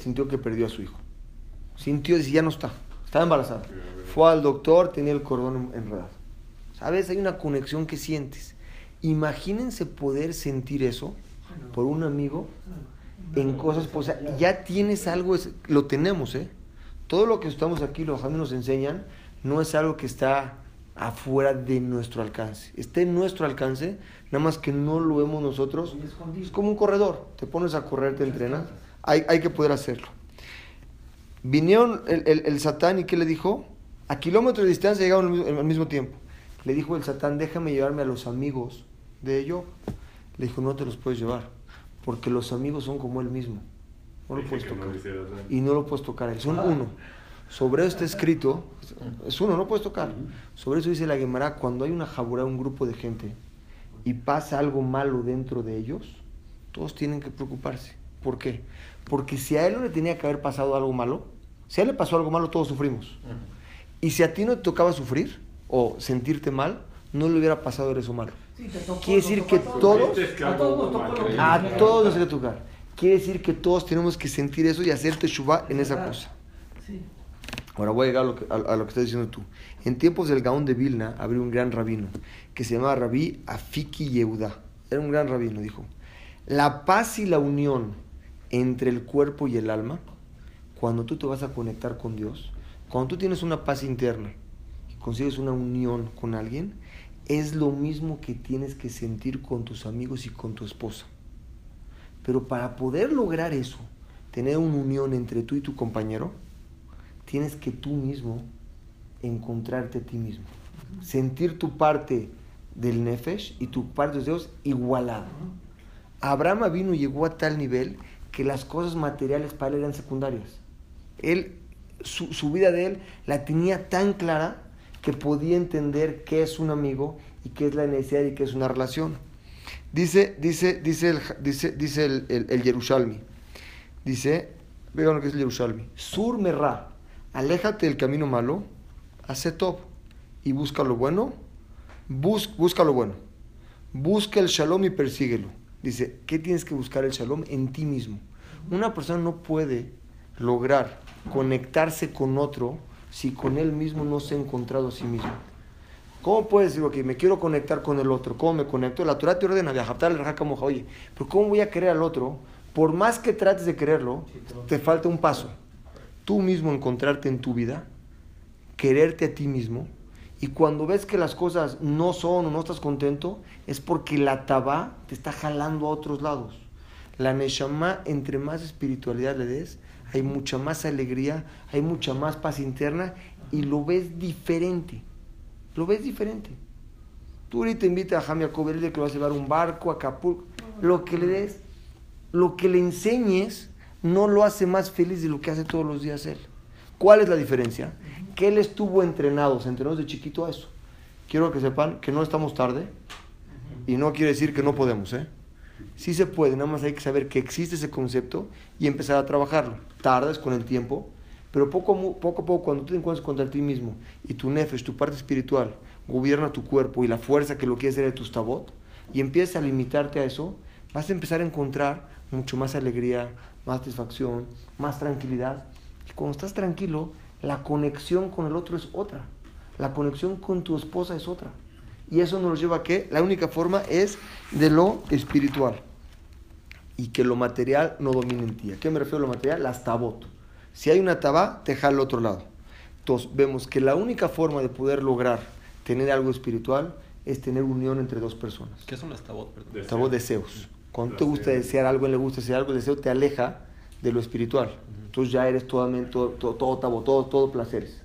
sintió que perdió a su hijo. Sintió, dice, ya no está. Estaba embarazada. Fue al doctor, tenía el cordón en- enredado. ¿Sabes? Hay una conexión que sientes. Imagínense poder sentir eso por un amigo en cosas, o sea, ya tienes algo, lo tenemos, ¿eh? Todo lo que estamos aquí, los nos enseñan, no es algo que está afuera de nuestro alcance. Está en nuestro alcance, nada más que no lo vemos nosotros. Es como un corredor, te pones a correr, te entrenas, hay, hay que poder hacerlo. Vinieron el, el- el Satán y ¿qué le dijo? A kilómetros de distancia llegaron al mismo, al mismo tiempo. Le dijo el Satán, déjame llevarme a los amigos de ello. Le dijo, no te los puedes llevar, porque los amigos son como él mismo. No lo puedes no tocar. Y no lo puedes tocar, él son uno. Sobre eso está escrito, es uno, no puedes tocar. Sobre eso dice la Gemara, cuando hay una jabura, un grupo de gente, y pasa algo malo dentro de ellos, todos tienen que preocuparse. ¿Por qué? Porque si a él no le tenía que haber pasado algo malo, si a él le pasó algo malo, todos sufrimos. Y si a ti no te tocaba sufrir o sentirte mal, no le hubiera pasado eso malo. Sí, tocó, Quiere decir que todos. A todos A todos nos tiene que tocar. Quiere decir que todos tenemos que sentir eso y hacer teshuva en esa cosa. Sí. Ahora voy a llegar a lo que, estás diciendo tú. En tiempos del Gaón de Vilna había un gran rabino que se llamaba Rabí Afiki Yehuda. Era un gran rabino, dijo. La paz y la unión entre el cuerpo y el alma, cuando tú te vas a conectar con Dios, cuando tú tienes una paz interna y consigues una unión con alguien, es lo mismo que tienes que sentir con tus amigos y con tu esposa. Pero para poder lograr eso, tener una unión entre tú y tu compañero, tienes que tú mismo encontrarte a ti mismo. Sentir tu parte del Nefesh y tu parte de Dios igualada. Abraham vino y llegó a tal nivel que las cosas materiales para él eran secundarias. Él su, vida de él la tenía tan clara que podía entender qué es un amigo y qué es la necesidad y qué es una relación. Dice, dice, dice el, dice, dice el, el Yerushalmi. Dice, vean lo que es el Yerushalmi. Sur merra, aléjate del camino malo, hace top y busca lo bueno. Bus, busca lo bueno. Busca el shalom y persíguelo. Dice, ¿qué tienes que buscar el shalom? En ti mismo. Una persona no puede lograr conectarse con otro si con él mismo no se ha encontrado a sí mismo. ¿Cómo puedes decir, ok, me quiero conectar con el otro? ¿Cómo me conecto? La Torah te ordena viajar, el oye, pero ¿cómo voy a querer al otro? Por más que trates de quererlo, te falta un paso. Tú mismo encontrarte en tu vida, quererte a ti mismo, y cuando ves que las cosas no son o no estás contento, es porque la tabá te está jalando a otros lados. La Neshama, entre más espiritualidad le des, hay mucha más alegría, hay mucha más paz interna y lo ves diferente. Lo ves diferente. Tú ahorita invitas a Jaime a que vas a llevar un barco a Acapulco. Lo que le des, lo que le enseñes, no lo hace más feliz de lo que hace todos los días él. ¿Cuál es la diferencia? Que él estuvo entrenado, se entrenó desde chiquito a eso. Quiero que sepan que no estamos tarde y no quiere decir que no podemos, ¿eh? Sí se puede, nada más hay que saber que existe ese concepto y empezar a trabajarlo. Tardas con el tiempo, pero poco, a poco, cuando tú te encuentras contra ti mismo y tu nefesh, tu parte espiritual, gobierna tu cuerpo y la fuerza que lo quieres hacer de tus tabot, y empiezas a limitarte a eso, vas a empezar a encontrar mucho más alegría, más satisfacción, más tranquilidad. Y cuando estás tranquilo, la conexión con el otro es otra. La conexión con tu esposa es otra. Y eso nos lleva a que la única forma es de lo espiritual. Y que lo material no domine en ti. ¿A qué me refiero a lo material? Las tabot. Si hay una tabá, te jala al otro lado. Entonces vemos que la única forma de poder lograr tener algo espiritual es tener unión entre dos personas. ¿Qué son las tabot? Deseo. Tabot deseos. Cuando te gusta desear algo, le gusta desear algo, el deseo te aleja de lo espiritual. Entonces ya eres totalmente, todo, todo, todo tabot, todo, todo placeres.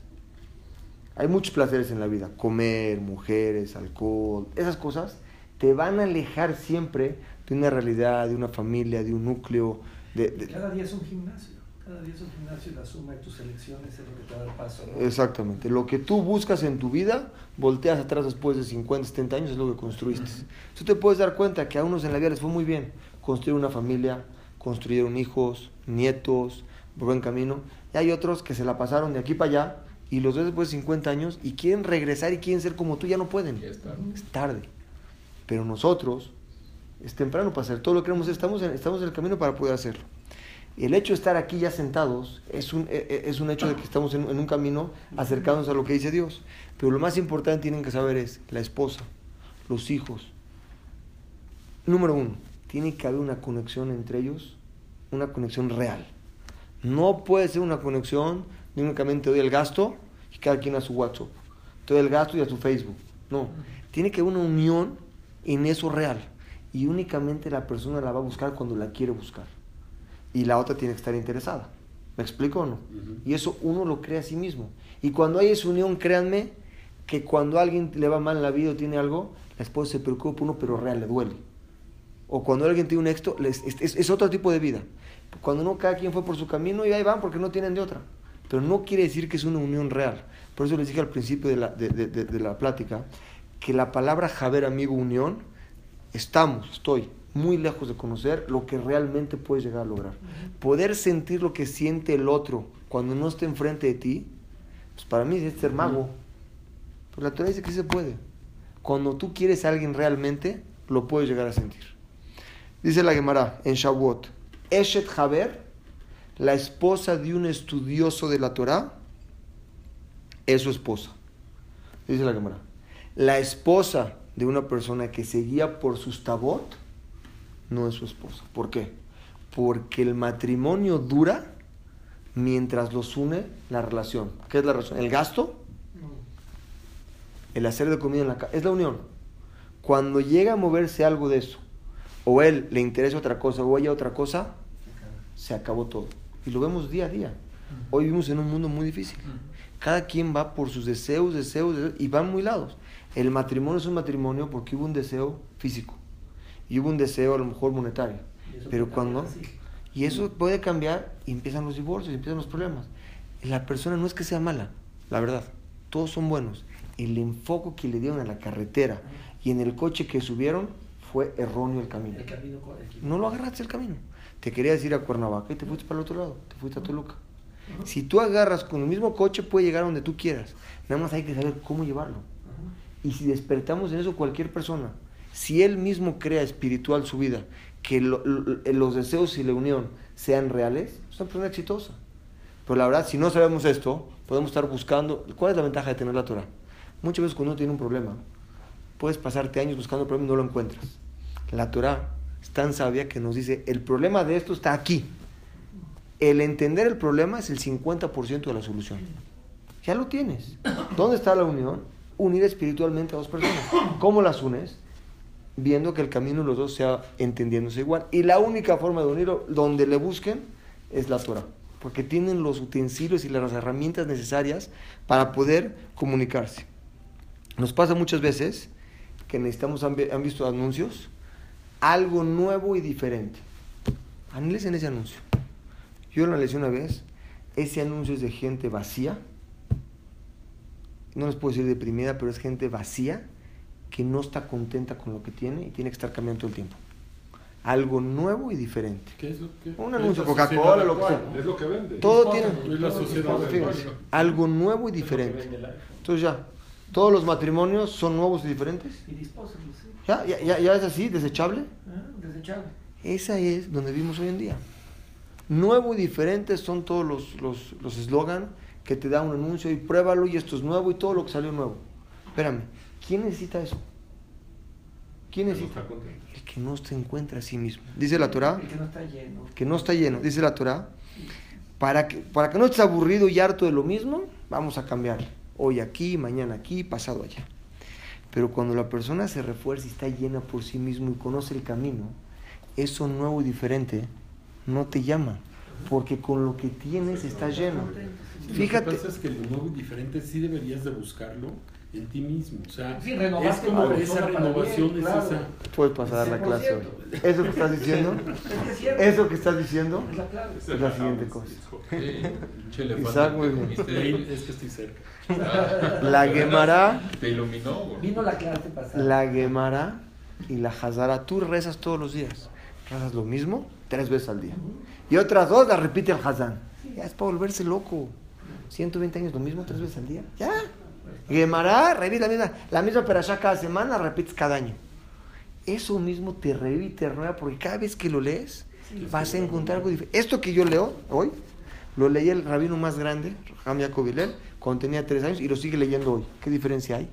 Hay muchos placeres en la vida. Comer, mujeres, alcohol, esas cosas te van a alejar siempre de una realidad, de una familia, de un núcleo. De, de- Cada día es un gimnasio. Cada día es un gimnasio y la suma de tus elecciones es lo que te da el paso. ¿no? Exactamente. Lo que tú buscas en tu vida, volteas atrás después de 50, 70 años, es lo que construiste. Tú te puedes dar cuenta que a unos en la vida les fue muy bien construir una familia, construyeron hijos, nietos, buen camino. Y hay otros que se la pasaron de aquí para allá y los ves después de 50 años y quieren regresar y quieren ser como tú, ya no pueden. Ya. Es tarde. Pero nosotros, es temprano para hacer todo lo que queremos hacer. Estamos en, estamos en el camino para poder hacerlo. El hecho de estar aquí ya sentados es un, e- e- es un hecho de que estamos en, un camino acercándonos a lo que dice Dios. Pero lo más importante tienen que saber es la esposa, los hijos. Número uno, tiene que haber una conexión entre ellos, una conexión real. No puede ser una conexión de únicamente doy el gasto y cada quien a su WhatsApp. Doy el gasto y a su Facebook. No, tiene que haber una unión en eso real. Y únicamente la persona la va a buscar cuando la quiere buscar. Y la otra tiene que estar interesada. ¿Me explico o no? Y eso uno lo crea a sí mismo. Y cuando hay esa unión, créanme que cuando a alguien le va mal en la vida o tiene algo, la esposa se preocupa por uno, pero real, le duele. O cuando alguien tiene un éxito, les- es, es- es otro tipo de vida. Cuando no, cada quien fue por su camino y ahí van porque no tienen de otra. Pero no quiere decir que es una unión real. Por eso les dije al principio de la, de, de- de- de la plática que la palabra Javer, amigo, unión, estamos, estoy muy lejos de conocer lo que realmente puedes llegar a lograr. Poder sentir lo que siente el otro cuando no está enfrente de ti, pues para mí es ser mago. Pero la Torah dice que sí se puede. Cuando tú quieres a alguien realmente, lo puedes llegar a sentir. Dice la Gemara en Shavuot, Eshet Haber, la esposa de un estudioso de la Torah, es su esposa. Dice la Gemara. La esposa de una persona que se guía por sus tabot no es su esposa. ¿Por qué? Porque el matrimonio dura mientras los une la relación. ¿Qué es la relación? ¿El gasto? El hacer de comida en la casa. Es la unión. Cuando llega a moverse algo de eso, o él le interesa otra cosa, o ella otra cosa, se acabó todo. Y lo vemos día a día. Hoy vivimos en un mundo muy difícil. Cada quien va por sus deseos, deseos, deseos, y van muy lados. El matrimonio es un matrimonio porque hubo un deseo físico y hubo un deseo a lo mejor monetario. Pero cuando... así. Y eso puede cambiar y empiezan los divorcios, empiezan los problemas. La persona no es que sea mala, la verdad. Todos son buenos. El enfoque que le dieron a la carretera y en el coche que subieron fue erróneo el camino. El camino el No lo agarraste el camino. Te querías ir a Cuernavaca y te fuiste para el otro lado. Te fuiste a Toluca. Si tú agarras con el mismo coche, puede llegar donde tú quieras. Nada más hay que saber cómo llevarlo. Y si despertamos en eso cualquier persona, si él mismo crea espiritual su vida, que lo- lo- los deseos y la unión sean reales, es una persona exitosa. Pero la verdad, si no sabemos esto, podemos estar buscando. ¿Cuál es la ventaja de tener la Torah? Muchas veces cuando uno tiene un problema, puedes pasarte años buscando el problema y no lo encuentras. La Torah es tan sabia que nos dice, el problema de esto está aquí. El entender el problema es el 50% de la solución. Ya lo tienes. ¿Dónde está la unión? Unir espiritualmente a dos personas. ¿Cómo las unes? Viendo que el camino de los dos sea entendiéndose igual. Y la única forma de unirlo, donde le busquen, es la Torah. Porque tienen los utensilios y las herramientas necesarias para poder comunicarse. Nos pasa muchas veces que necesitamos, han, vi- han visto anuncios, algo nuevo y diferente. Analicen ese anuncio. Yo lo analicé una vez. Ese anuncio es de gente vacía. No les puedo decir deprimida, pero es gente vacía que no está contenta con lo que tiene y tiene que estar cambiando todo el tiempo. Algo nuevo y diferente. ¿Qué es lo que? Un anuncio, la Coca-Cola, lo que sea. Es lo que vende. Todo tiene Es la sociedad fíjense, actual. algo nuevo y diferente. Entonces ya, todos los matrimonios son nuevos y diferentes. Y disposables, sí. Ya, ya, ya, ya es así, desechable. Ah, Desechable. Esa es donde vivimos hoy en día. Nuevo y diferente son todos los los los eslogan que te da un anuncio y pruébalo y esto es nuevo y todo lo que salió nuevo. Espérame, ¿quién necesita eso? ¿Quién No necesita? está contento. El que no se encuentra a sí mismo. Dice la Torah, El que no está lleno. que no está lleno, dice la Torah, para que, para que no estés aburrido y harto de lo mismo, vamos a cambiar. Hoy aquí, mañana aquí, pasado allá. Pero cuando la persona se refuerza y está llena por sí mismo y conoce el camino, eso nuevo y diferente no te llama, porque con lo que tienes estás lleno. Lo Fíjate, que pasa es que lo nuevo y diferente sí deberías de buscarlo en ti mismo. O sea, Sí, es como esa renovación bien, es claro. esa. puedes pasar a la clase hoy. Eso que estás diciendo, Es que es cierto. eso que estás diciendo, Es la clave. es la siguiente cosa. Elefante Isaac, muy bien. Es que estoy cerca. La Gemara Te iluminó, güey. Vino la clase pasada. La Gemara y la Hazara, tú rezas todos los días. Rezas lo mismo tres veces al día. Y otras dos las repite el Hazán. Ya es para volverse loco. 120 años lo mismo tres veces al día. Ya. Gemara, repites la misma, la misma perashá cada semana, repites cada año. Eso mismo te revive y te renueva porque cada vez que lo lees vas a encontrar algo diferente. Esto que yo leo hoy, lo leí el rabino más grande, Ram Yaakov Hillel, cuando tenía tres años y lo sigue leyendo hoy. ¿Qué diferencia hay?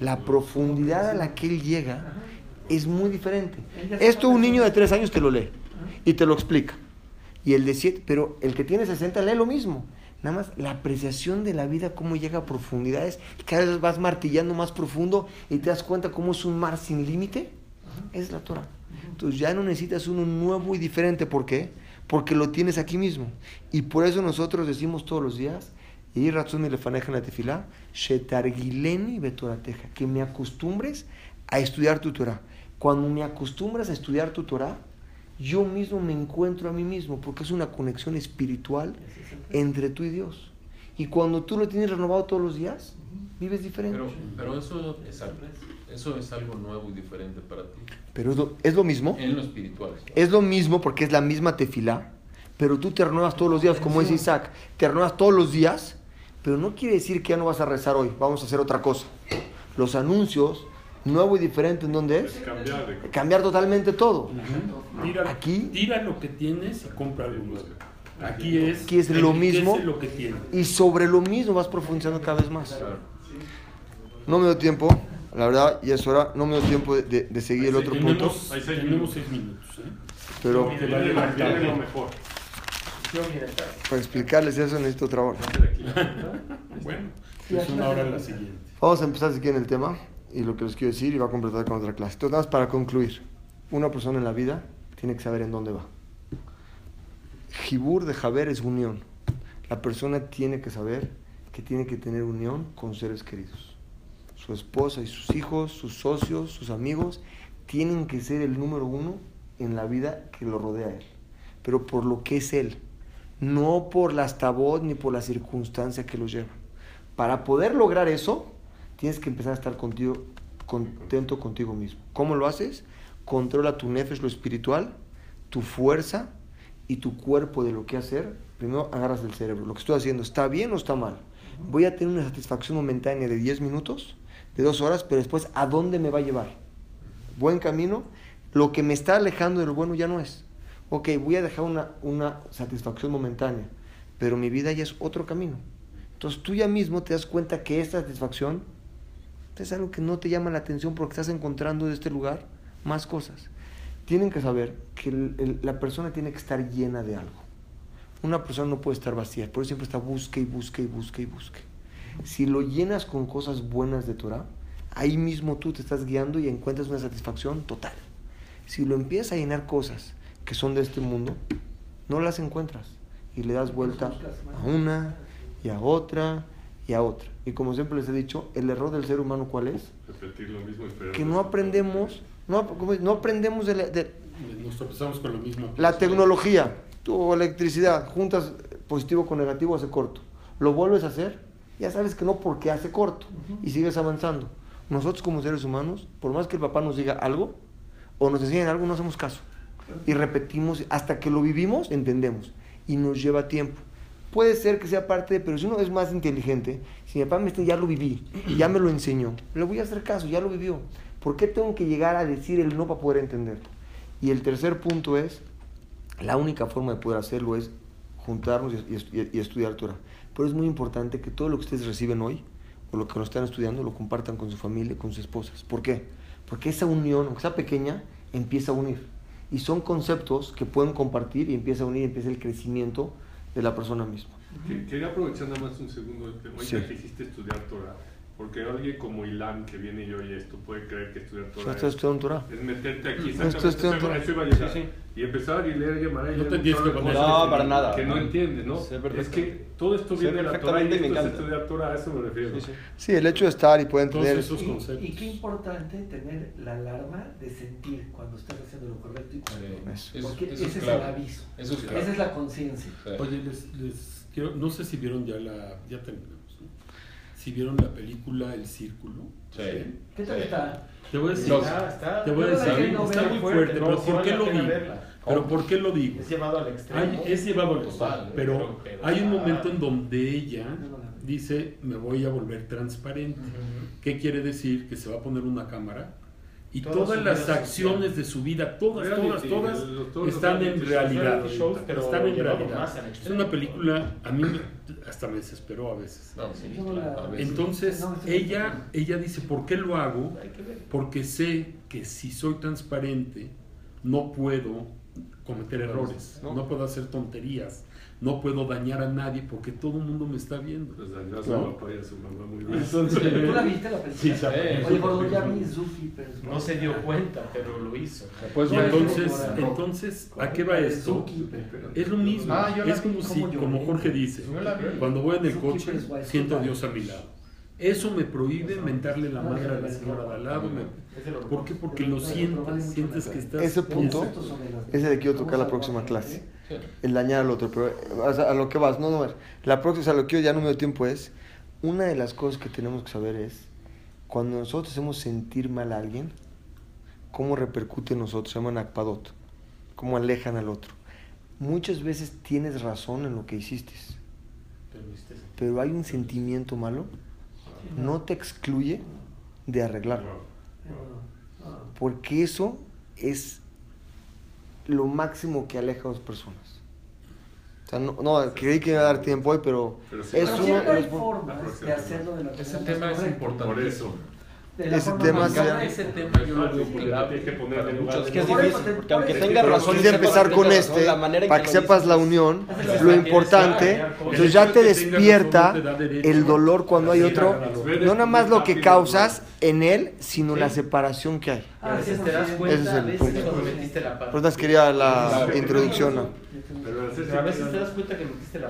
La profundidad a la que él llega es muy diferente. Esto un niño de tres años te lo lee y te lo explica. Y el de siete, pero el que tiene 60 lee lo mismo. Nada más la apreciación de la vida, cómo llega a profundidades, cada vez vas martillando más profundo y te das cuenta cómo es un mar sin límite. Es la Torah. Entonces ya no necesitas uno nuevo y diferente. ¿Por qué? Porque lo tienes aquí mismo. Y por eso nosotros decimos todos los días, y razón y lefaneja en la tefilá, shetargileni betorateja, que me acostumbres a estudiar tu Torah. Cuando me acostumbras a estudiar tu Torah, yo mismo me encuentro a mí mismo, porque es una conexión espiritual entre tú y Dios. Y cuando tú lo tienes renovado todos los días, vives diferente. Pero, pero eso, es algo, eso es algo nuevo y diferente para ti. Pero es lo, es lo mismo. En lo espiritual. Es lo mismo porque es la misma tefilá, pero tú te renuevas todos los días, como dice Isaac, te renuevas todos los días, pero no quiere decir que ya no vas a rezar hoy, vamos a hacer otra cosa. Los anuncios, nuevo y diferente, ¿en dónde es? Cambiar Cambiar totalmente todo. Tira, Aquí- tira lo que tienes y compra algo nuevo. Aquí es, Aquí es lo mismo. lo que tienes. Y sobre lo mismo vas profundizando cada vez más. Claro. No me dio tiempo, la verdad, y es hora, no me dio tiempo de, de- de seguir el otro punto, tenemos, seis tenemos minutos. seis minutos. ¿eh? pero mejor. Yo, para explicarles eso necesito otra hora. Bueno, es una hora la siguiente. Vamos a empezar si quieren el tema y lo que les quiero decir y va a completar con otra clase. Entonces, nada más para concluir. Una persona en la vida tiene que saber en dónde va. Jibur de Jaber es unión. La persona tiene que saber que tiene que tener unión con seres queridos. Su esposa y sus hijos, sus socios, sus amigos, tienen que ser el número uno en la vida que lo rodea a él. Pero por lo que es él, no por las tabot ni por la circunstancia que lo lleva. Para poder lograr eso, tienes que empezar a estar contigo, contento contigo mismo. ¿Cómo lo haces? Controla tu nefesh, lo espiritual, tu fuerza y tu cuerpo de lo que hacer. Primero agarras el cerebro. Lo que estoy haciendo, ¿está bien o está mal? Voy a tener una satisfacción momentánea de 10 minutos, de 2 horas, pero después, ¿a dónde me va a llevar? Buen camino. Lo que me está alejando de lo bueno ya no es. Ok, voy a dejar una, una satisfacción momentánea, pero mi vida ya es otro camino. Entonces tú ya mismo te das cuenta que esta satisfacción es algo que no te llama la atención porque estás encontrando en este lugar más cosas. Tienen que saber que la persona tiene que estar llena de algo. Una persona no puede estar vacía, por eso siempre está busque y busque y busque y busque. Si lo llenas con cosas buenas de Torah, ahí mismo tú te estás guiando y encuentras una satisfacción total. Si lo empiezas a llenar cosas que son de este mundo, no las encuentras y le das vuelta a una y a otra y a otra. Y como siempre les he dicho, el error del ser humano cuál es? Repetir lo mismo y esperar Que no aprendemos, no, ¿cómo es? no aprendemos de la, de Nos tropezamos con lo mismo. la tecnología, tu electricidad, juntas positivo con negativo, hace corto. Lo vuelves a hacer, ya sabes que no porque hace corto y sigues avanzando. Nosotros como seres humanos, por más que el papá nos diga algo o nos enseñen algo, no hacemos caso. Y repetimos, hasta que lo vivimos, entendemos. Y nos lleva tiempo. Puede ser que sea parte de, pero si uno es más inteligente, si mi papá me dice, ya lo viví, ya me lo enseñó, le voy a hacer caso, ya lo vivió. ¿Por qué tengo que llegar a decir el no para poder entenderlo? Y el tercer punto es, la única forma de poder hacerlo es juntarnos y, estudiar Torah. Pero es muy importante que todo lo que ustedes reciben hoy, o lo que nos están estudiando, lo compartan con su familia, con sus esposas. ¿Por qué? Porque esa unión, aunque sea pequeña, empieza a unir. Y son conceptos que pueden compartir y empieza a unir empieza el crecimiento de la persona misma. Que- Quería aprovechar nada más un segundo, de- ahorita Sí. que hiciste estudiar Torah, porque alguien como Ilan que viene y oye esto puede creer que estudiar Torah estoy es, estudiando Torah. es meterte aquí, No exactamente, eso- Torah. eso iba a llegar. Sí, sí. y empezar y leer Gemara y No leer te tienes que No, para nada. que no entiendes, ¿no? Es que todo esto viene de la Torah y esto es estudiar Torah, a eso me refiero. Sí, sí. Sí, el hecho de estar y poder Todos entender... esos Y, conceptos. y qué importante tener la alarma de sentir cuando estás haciendo lo correcto y cuando no. Eso. Porque eso ese es el aviso. Eso es clave. Esa es la conciencia. Sí. Oye, les, les quiero, no sé si vieron ya la, ya. Si vieron la película El Círculo. Sí. ¿Qué tal Sí. está? Te voy a decir. Está, está, te voy a decir, no está muy fuerte, fuerte, no, pero sí ¿por qué lo digo? Pero ¿por qué lo digo? Es llevado al extremo. Hay- es llevado al extremo, Total, pero, hay un momento en donde ella dice, me voy a volver transparente. Ujú. ¿Qué quiere decir? Que se va a poner una cámara y Toda todas las acciones social. de su vida, todas, Reality, todas, todas, los- todos los están en realidad. reality shows, pero están en realidad. Es una película, a mí me- hasta me desesperó a veces. No, sí, claro, a veces. Entonces, No, ella, ella dice, ¿por qué lo hago? Porque sé que si soy transparente, no puedo cometer errores, No. no puedo hacer tonterías, no puedo dañar a nadie porque todo el mundo me está viendo. Pues dañó a su No. papá y a su mamá muy bien. Entonces, ¿Tú la viste la película? Sí. Oye, ya vi. No se dio cuenta, pero lo hizo. Pues No, entonces, no, entonces, ¿a qué va esto? Es lo mismo, Ah, es como ¿cómo si, como Jorge dice, cuando voy en el coche, siento a. Dios a mi lado. Eso me prohíbe mentarle la madre a la señora de al lado. Es el. ¿Por qué? Porque lo sientes, sientes que estás... Ese punto, ese de quiero tocar la próxima clase. el dañar al otro, pero o sea, a lo que vas, no, no, la próxima, o sea, lo que yo ya no me doy tiempo es, una de las cosas que tenemos que saber es, cuando nosotros hacemos sentir mal a alguien, cómo repercute en nosotros, se llaman akpadot, cómo alejan al otro. Muchas veces tienes razón en lo que hiciste, pero hay un sentimiento malo, no te excluye de arreglarlo, porque eso es lo máximo que aleja a dos personas. O sea, no, no creí que iba a dar tiempo hoy, pero, Pero sí. es Pero uno de hay los formas de hacerlo de la Ese tema es importante. Por eso. De la Ese tema más se- correcta. Ese tema yo lo veo clave. Tienes que ponerle en lugar Es de- que es difícil, porque aunque tenga Pero razón, empezar con este para que sepas la unión, lo importante. Entonces ya te despierta el dolor cuando hay a otro, no nada más lo que causas en él, sino la separación que hay. A veces te das cuenta, Ese es el a veces punto. cuando metiste la pata. Por eso quiería la introducción. ¿no? Pero a veces te das cuenta que metiste la